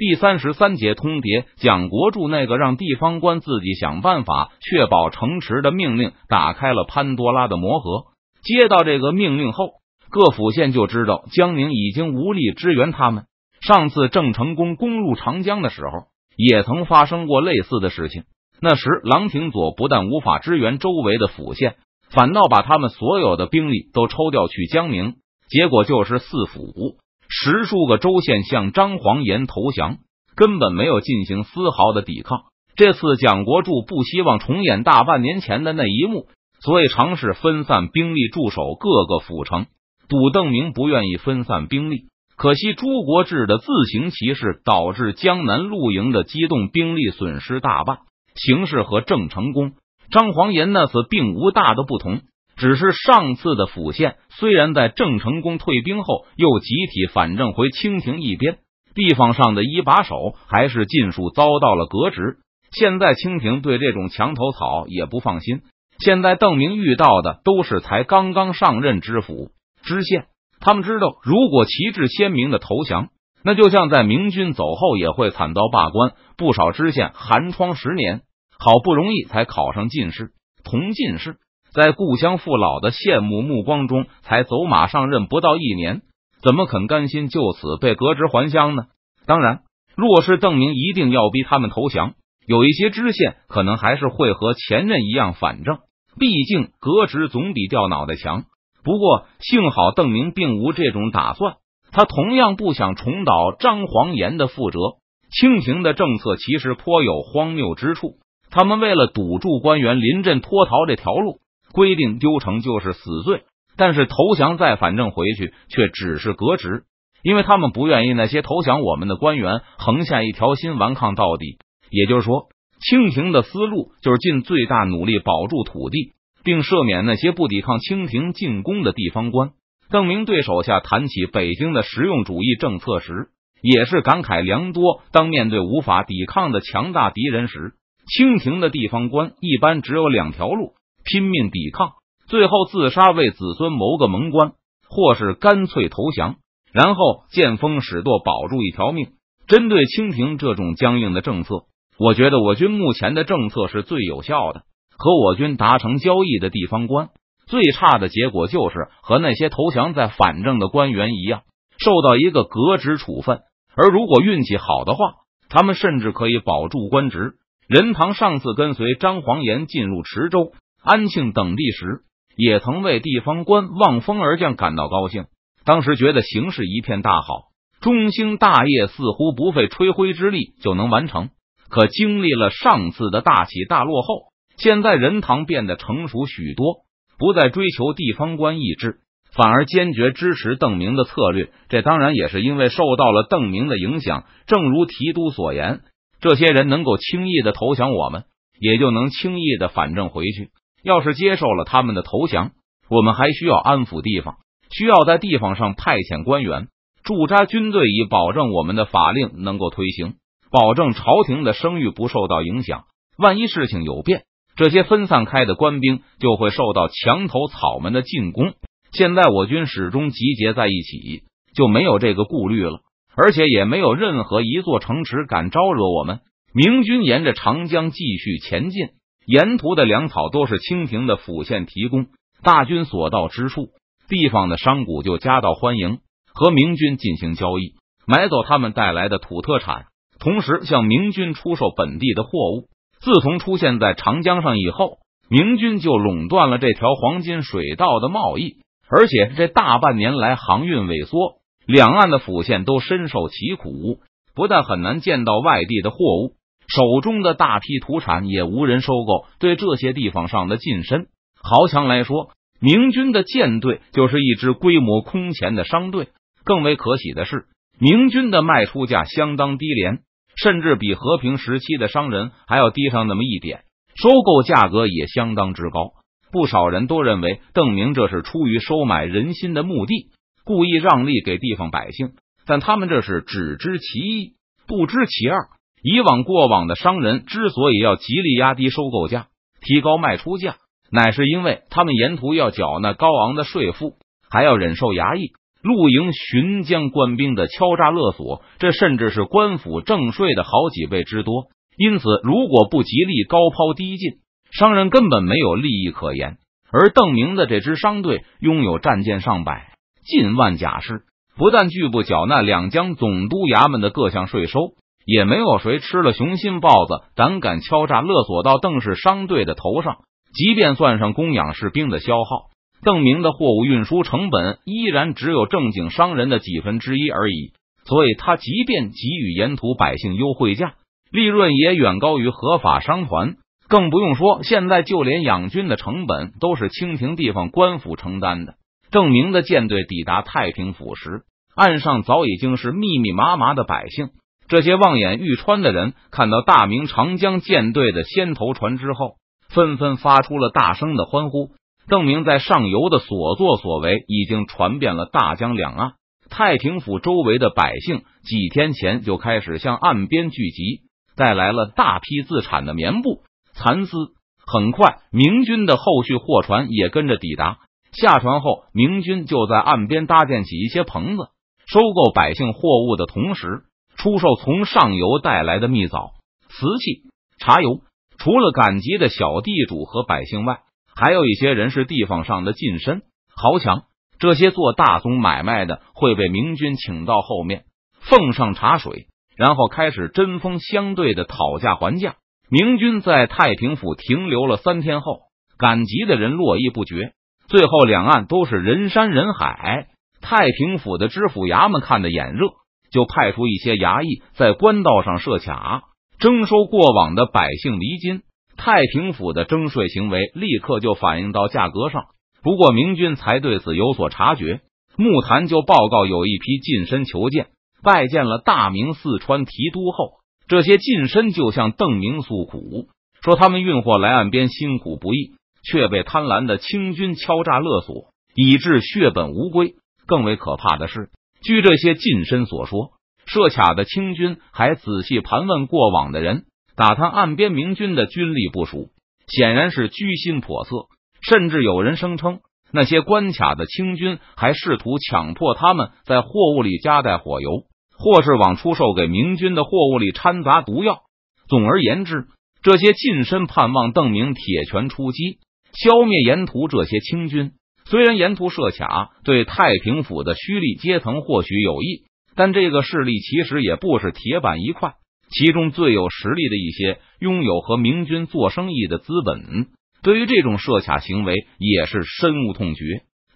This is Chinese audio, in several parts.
第三十三节通牒，蒋国柱那个让地方官自己想办法确保城池的命令，打开了潘多拉的魔盒。接到这个命令后，各府县就知道江宁已经无力支援他们。上次郑成功攻入长江的时候，也曾发生过类似的事情。那时郎廷佐不但无法支援周围的府县，反倒把他们所有的兵力都抽调去江宁，结果就是四府。十数个州县向张黄岩投降，根本没有进行丝毫的抵抗。这次蒋国柱不希望重演大半年前的那一幕，所以尝试分散兵力驻守各个府城。赌邓明不愿意分散兵力，可惜朱国志的自行其事导致江南露营的机动兵力损失大半，形势和郑成功、张黄岩那次并无大的不同。只是上次的府县虽然在郑成功退兵后又集体反正回清廷一边，地方上的一把手还是尽数遭到了革职。现在清廷对这种墙头草也不放心。现在邓明遇到的都是才刚刚上任知府知县，他们知道如果旗帜鲜明的投降，那就像在明军走后也会惨遭罢官。不少知县寒窗十年，好不容易才考上进士、同进士。在故乡父老的羡慕目光中，才走马上任不到一年，怎么肯甘心就此被革职还乡呢？当然，若是邓明一定要逼他们投降，有一些知县可能还是会和前任一样反正。毕竟革职总比掉脑袋强。不过幸好邓明并无这种打算，他同样不想重蹈张黄岩的覆辙。清廷的政策其实颇有荒谬之处，他们为了堵住官员临阵脱逃这条路。规定丢城就是死罪，但是投降再反正回去却只是革职，因为他们不愿意那些投降我们的官员横下一条心顽抗到底。也就是说，清廷的思路就是尽最大努力保住土地，并赦免那些不抵抗清廷进攻的地方官。邓明对手下谈起北京的实用主义政策时，也是感慨良多。当面对无法抵抗的强大敌人时，清廷的地方官一般只有两条路。拼命抵抗，最后自杀为子孙谋个盟官，或是干脆投降，然后见风使舵保住一条命。针对清廷这种僵硬的政策，我觉得我军目前的政策是最有效的。和我军达成交易的地方官，最差的结果就是和那些投降在反正的官员一样，受到一个革职处分。而如果运气好的话，他们甚至可以保住官职。任堂上次跟随张黄岩进入池州。安庆等地时，也曾为地方官望风而降感到高兴。当时觉得形势一片大好，中兴大业似乎不费吹灰之力就能完成。可经历了上次的大起大落后，现在任堂变得成熟许多，不再追求地方官意志，反而坚决支持邓明的策略。这当然也是因为受到了邓明的影响。正如提督所言，这些人能够轻易的投降我们，也就能轻易的反正回去。要是接受了他们的投降，我们还需要安抚地方，需要在地方上派遣官员驻扎军队，以保证我们的法令能够推行，保证朝廷的声誉不受到影响。万一事情有变，这些分散开的官兵就会受到墙头草们的进攻。现在我军始终集结在一起，就没有这个顾虑了，而且也没有任何一座城池敢招惹我们。明军沿着长江继续前进。沿途的粮草都是清廷的府县提供，大军所到之处，地方的商贾就夹道欢迎，和明军进行交易，买走他们带来的土特产，同时向明军出售本地的货物。自从出现在长江上以后，明军就垄断了这条黄金水道的贸易，而且这大半年来航运萎缩，两岸的府县都深受其苦，不但很难见到外地的货物。手中的大批土产也无人收购，对这些地方上的近身豪强来说，明军的舰队就是一支规模空前的商队。更为可喜的是，明军的卖出价相当低廉，甚至比和平时期的商人还要低上那么一点，收购价格也相当之高。不少人都认为邓明这是出于收买人心的目的，故意让利给地方百姓，但他们这是只知其一，不知其二。以往过往的商人之所以要极力压低收购价、提高卖出价，乃是因为他们沿途要缴纳高昂的税赋，还要忍受衙役，露营巡江官兵的敲诈勒索，这甚至是官府正税的好几倍之多。因此，如果不极力高抛低进，商人根本没有利益可言。而邓明的这支商队拥有战舰上百、近万甲士，不但拒不缴纳两江总督衙门的各项税收，也没有谁吃了雄心豹子，胆敢敲诈勒索到邓氏商队的头上。即便算上供养士兵的消耗，邓明的货物运输成本依然只有正经商人的几分之一而已。所以，他即便给予沿途百姓优惠价，利润也远高于合法商团。更不用说，现在就连养军的成本都是清廷地方官府承担的。邓明的舰队抵达太平府时，岸上早已经是密密麻麻的百姓。这些望眼欲穿的人看到大明长江舰队的先头船之后，纷纷发出了大声的欢呼。邓明在上游的所作所为已经传遍了大江两岸。太平府周围的百姓几天前就开始向岸边聚集，带来了大批自产的棉布。蚕丝很快，明军的后续货船也跟着抵达。下船后，明军就在岸边搭建起一些棚子，收购百姓货物的同时，出售从上游带来的蜜枣、瓷器、茶油。除了赶集的小地主和百姓外，还有一些人是地方上的近身豪强。这些做大宗买卖的会被明军请到后面，奉上茶水，然后开始针锋相对的讨价还价。明军在太平府停留了三天后，赶集的人络绎不绝，最后两岸都是人山人海。太平府的知府衙门看得眼热，就派出一些衙役在官道上设卡，征收过往的百姓离金。太平府的征税行为立刻就反映到价格上。不过明军才对此有所察觉，木坛就报告有一批近身求见，拜见了大明四川提督后。这些近身就向邓明诉苦，说他们运货来岸边辛苦不易，却被贪婪的清军敲诈勒索，以致血本无归。更为可怕的是，据这些近身所说，设卡的清军还仔细盘问过往的人，打探岸边明军的军力部署，显然是居心叵测。甚至有人声称，那些关卡的清军还试图强迫他们在货物里加带火油。或是往出售给明军的货物里掺杂毒药。总而言之，这些近身盼望邓明铁拳出击，消灭沿途这些清军。虽然沿途设卡对太平府的虚力阶层或许有益，但这个势力其实也不是铁板一块。其中最有实力的一些，拥有和明军做生意的资本，对于这种设卡行为也是深恶痛绝。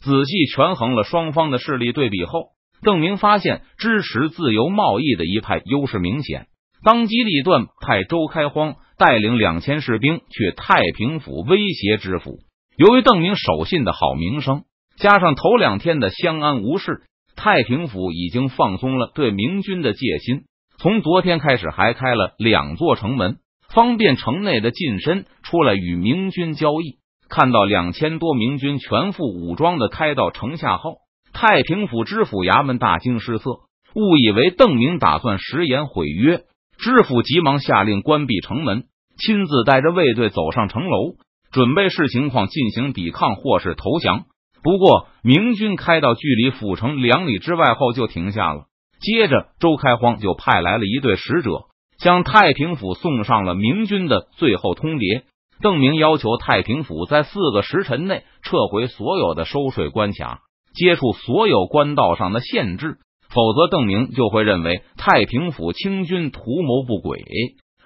仔细权衡了双方的势力对比后。邓明发现支持自由贸易的一派优势明显，当机立断派周开荒带领两千士兵去太平府威胁知府。由于邓明守信的好名声，加上头两天的相安无事，太平府已经放松了对明军的戒心。从昨天开始，还开了两座城门，方便城内的近身出来与明军交易。看到两千多明军全副武装的开到城下后。太平府知府衙门大惊失色，误以为邓明打算食言毁约。知府急忙下令关闭城门，亲自带着卫队走上城楼，准备视情况进行抵抗或是投降。不过，明军开到距离府城两里之外后就停下了。接着，周开荒就派来了一队使者，向太平府送上了明军的最后通牒。邓明要求太平府在四个时辰内撤回所有的收税关卡。接触所有官道上的限制，否则邓明就会认为太平府清军图谋不轨，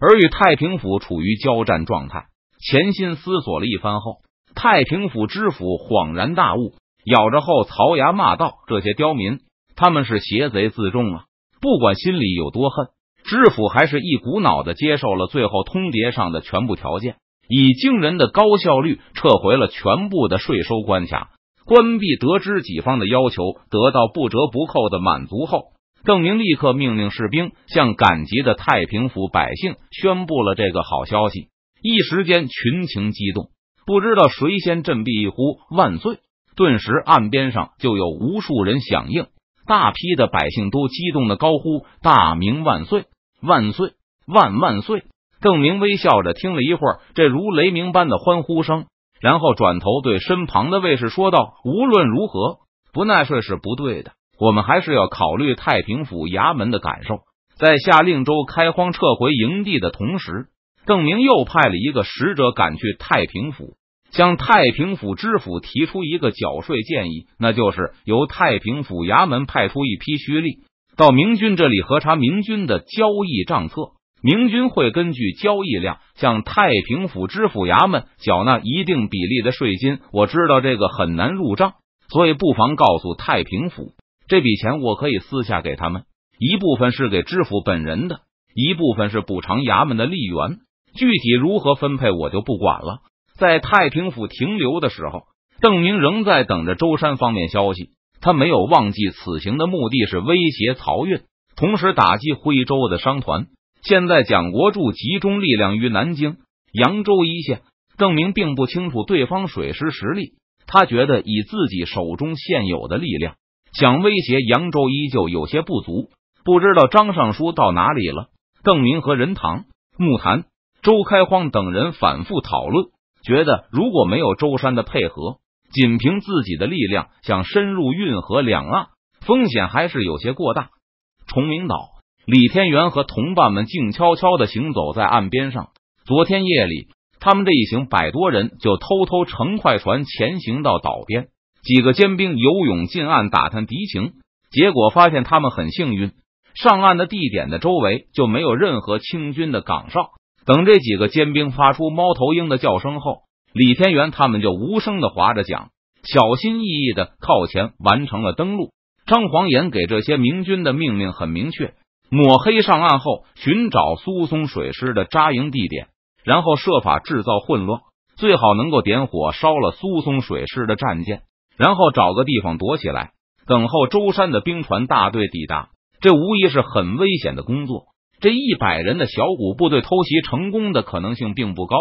而与太平府处于交战状态。潜心思索了一番后，太平府知府恍然大悟，咬着后槽牙骂道：“这些刁民，他们是邪贼自重啊！不管心里有多恨，知府还是一股脑的接受了最后通牒上的全部条件，以惊人的高效率撤回了全部的税收关卡。”关闭得知己方的要求得到不折不扣的满足后，邓明立刻命令士兵向赶集的太平府百姓宣布了这个好消息。一时间群情激动，不知道谁先振臂一呼“万岁”，顿时岸边上就有无数人响应，大批的百姓都激动的高呼“大明万岁，万岁，万万岁”。邓明微笑着听了一会儿，这如雷鸣般的欢呼声。然后转头对身旁的卫士说道：“无论如何，不纳税是不对的。我们还是要考虑太平府衙门的感受。在下令州开荒撤回营地的同时，邓明又派了一个使者赶去太平府，向太平府知府提出一个缴税建议，那就是由太平府衙门派出一批虚吏到明军这里核查明军的交易账册，明军会根据交易量向太平府知府衙门缴纳一定比例的税金。我知道这个很难入账，所以不妨告诉太平府，这笔钱我可以私下给他们。一部分是给知府本人的，一部分是补偿衙门的吏员，具体如何分配我就不管了。在太平府停留的时候，邓明仍在等着舟山方面消息。他没有忘记此行的目的是威胁漕运，同时打击徽州的商团。现在蒋国柱集中力量于南京、扬州一线，邓明并不清楚对方水师实力。他觉得以自己手中现有的力量，想威胁扬州依旧有些不足。不知道张尚书到哪里了？邓明和任堂、木坛、周开荒等人反复讨论，觉得如果没有舟山的配合，仅凭自己的力量想深入运河两岸，风险还是有些过大。崇明岛，李天元和同伴们静悄悄的行走在岸边上。昨天夜里，他们这一行百多人就偷偷乘快船前行到岛边，几个尖兵游泳进岸打探敌情，结果发现他们很幸运。上岸的地点的周围就没有任何清军的岗哨。等这几个尖兵发出猫头鹰的叫声后，李天元他们就无声的划着桨，小心翼翼的靠前完成了登陆。张黄岩给这些明军的命令很明确：抹黑上岸后，寻找苏松水师的扎营地点，然后设法制造混乱，最好能够点火烧了苏松水师的战舰，然后找个地方躲起来，等候舟山的兵船大队抵达。这无疑是很危险的工作。这一百人的小股部队偷袭成功的可能性并不高，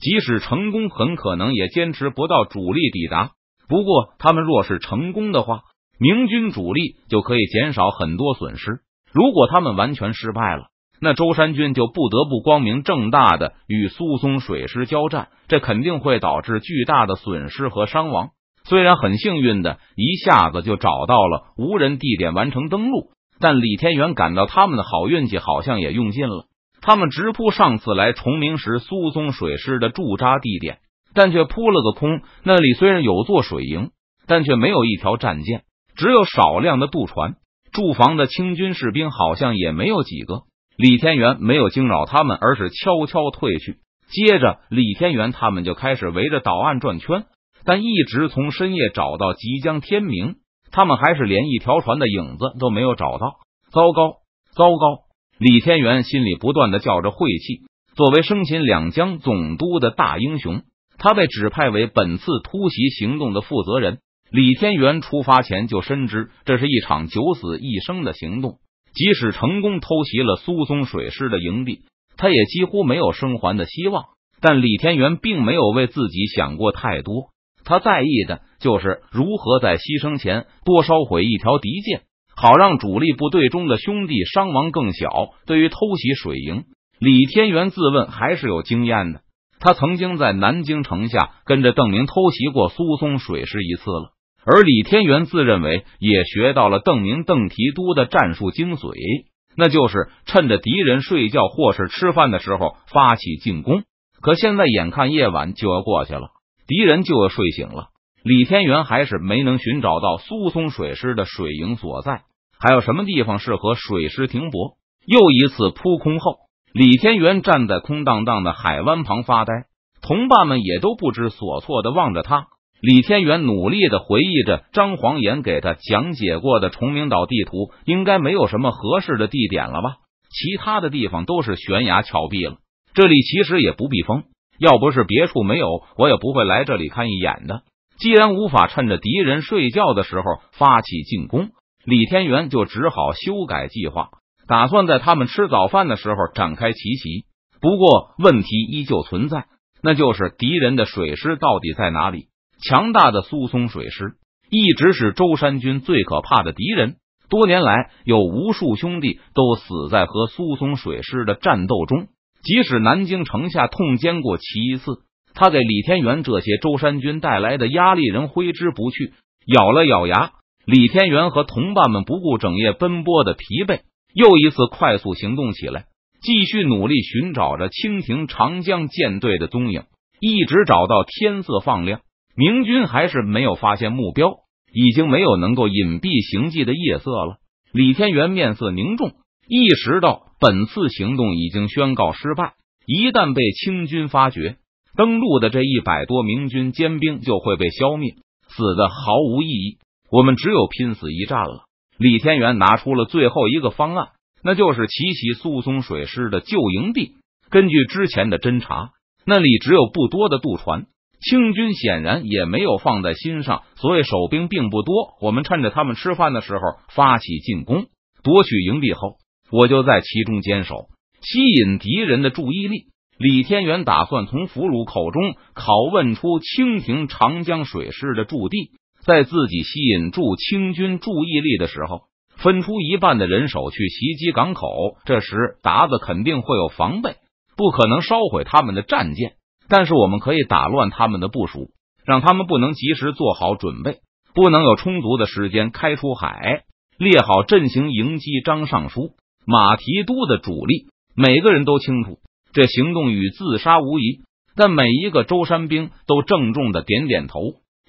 即使成功，很可能也坚持不到主力抵达。不过，他们若是成功的话，明军主力就可以减少很多损失。如果他们完全失败了，那舟山军就不得不光明正大的与苏松水师交战，这肯定会导致巨大的损失和伤亡。虽然很幸运的一下子就找到了无人地点，完成登陆。但李天元感到他们的好运气好像也用尽了。他们直扑上次来崇明时苏松水师的驻扎地点，但却扑了个空。那里虽然有座水营，但却没有一条战舰，只有少量的渡船。驻防的清军士兵好像也没有几个。李天元没有惊扰他们，而是悄悄退去。接着，李天元他们就开始围着岛岸转圈，但一直从深夜找到即将天明。他们还是连一条船的影子都没有找到，糟糕，糟糕！李天元心里不断的叫着晦气。作为生擒两江总督的大英雄，他被指派为本次突袭行动的负责人。李天元出发前就深知这是一场九死一生的行动，即使成功偷袭了苏松水师的营地，他也几乎没有生还的希望。但李天元并没有为自己想过太多。他在意的就是如何在牺牲前多烧毁一条敌舰，好让主力部队中的兄弟伤亡更小。对于偷袭水营，李天元自问还是有经验的。他曾经在南京城下跟着邓明偷袭过苏松水师一次了，而李天元自认为也学到了邓明、邓提督的战术精髓，那就是趁着敌人睡觉或是吃饭的时候发起进攻。可现在眼看夜晚就要过去了。敌人就要睡醒了，李天元还是没能寻找到苏松水师的水营所在。还有什么地方适合水师停泊？又一次扑空后，李天元站在空荡荡的海湾旁发呆，同伴们也都不知所措的望着他。李天元努力的回忆着张黄岩给他讲解过的崇明岛地图，应该没有什么合适的地点了吧？其他的地方都是悬崖峭壁了，这里其实也不避风。要不是别处没有，我也不会来这里看一眼的。既然无法趁着敌人睡觉的时候发起进攻，李天元就只好修改计划，打算在他们吃早饭的时候展开奇袭。不过问题依旧存在，那就是敌人的水师到底在哪里？强大的苏松水师一直是舟山军最可怕的敌人，多年来有无数兄弟都死在和苏松水师的战斗中。即使南京城下痛歼过其一次，他给李天元这些舟山军带来的压力仍挥之不去。咬了咬牙，李天元和同伴们不顾整夜奔波的疲惫，又一次快速行动起来，继续努力寻找着清廷长江舰队的踪影，一直找到天色放亮。明军还是没有发现目标，已经没有能够隐蔽行迹的夜色了。李天元面色凝重，意识到本次行动已经宣告失败。一旦被清军发觉，登陆的这一百多明军尖兵就会被消灭，死的毫无意义。我们只有拼死一战了。李天元拿出了最后一个方案，那就是奇袭苏松水师的旧营地。根据之前的侦查，那里只有不多的渡船。清军显然也没有放在心上，所以守兵并不多。我们趁着他们吃饭的时候发起进攻，夺取营地后，我就在其中坚守，吸引敌人的注意力。李天元打算从俘虏口中拷问出清廷长江水师的驻地，在自己吸引住清军注意力的时候，分出一半的人手去袭击港口。这时，达子肯定会有防备，不可能烧毁他们的战舰。但是我们可以打乱他们的部署，让他们不能及时做好准备，不能有充足的时间开出海，列好阵型迎击张尚书、马提督的主力。每个人都清楚，这行动与自杀无疑。但每一个舟山兵都郑重的点点头，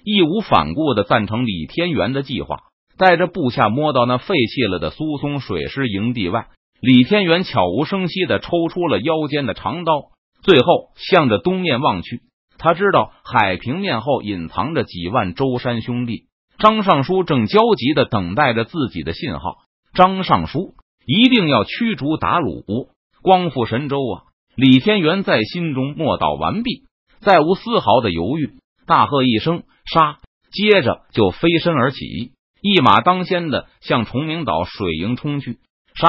义无反顾的赞成李天元的计划。带着部下摸到那废弃了的苏松水师营地外，李天元悄无声息的抽出了腰间的长刀。最后，向着东面望去，他知道海平面后隐藏着几万舟山兄弟。张尚书正焦急的等待着自己的信号。张尚书一定要驱逐鞑虏，光复神州啊！李天元在心中默祷完毕，再无丝毫的犹豫，大喝一声“杀”，接着就飞身而起，一马当先的向崇明岛水营冲去。杀！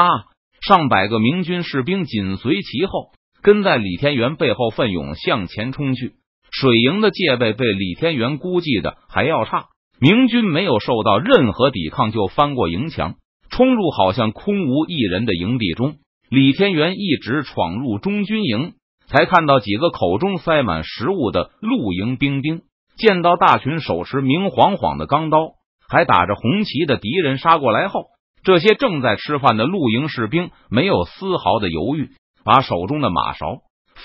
上百个明军士兵紧随其后。跟在李天元背后奋勇向前冲去，水营的戒备被李天元估计的还要差。明军没有受到任何抵抗就翻过营墙，冲入好像空无一人的营地中。李天元一直闯入中军营，才看到几个口中塞满食物的露营兵丁。见到大群手持明晃晃的钢刀，还打着红旗的敌人杀过来后，这些正在吃饭的露营士兵没有丝毫的犹豫。把手中的马勺、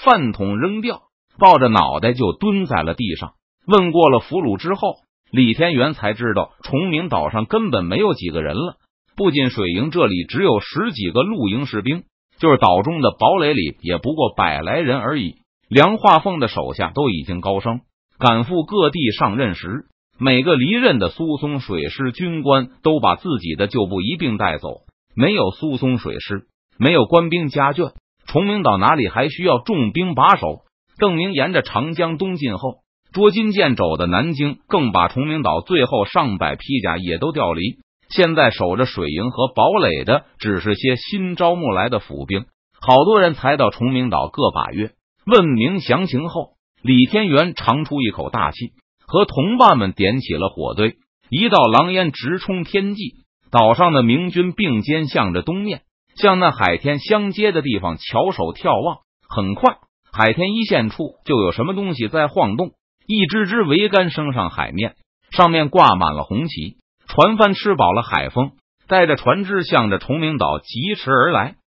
饭桶扔掉，抱着脑袋就蹲在了地上。问过了俘虏之后，李天元才知道崇明岛上根本没有几个人了。不仅水营这里只有十几个露营士兵，就是岛中的堡垒里也不过百来人而已。梁化凤的手下都已经高升，赶赴各地上任时，每个离任的苏松水师军官都把自己的旧部一并带走。没有苏松水师，没有官兵家眷。崇明岛哪里还需要重兵把守？邓明沿着长江东进后，捉襟见肘的南京更把崇明岛最后上百披甲也都调离。现在守着水营和堡垒的只是些新招募来的府兵。好多人才到崇明岛个把月，问明详情后，李天元长出一口大气，和同伴们点起了火堆，一道狼烟直冲天际。岛上的明军并肩向着东面。向那海天相接的地方翘首眺望，很快海天一线处就有什么东西在晃动，一只只桅杆升上海面，上面挂满了红旗。船帆吃饱了海风，带着船只向着崇明岛疾驰而来。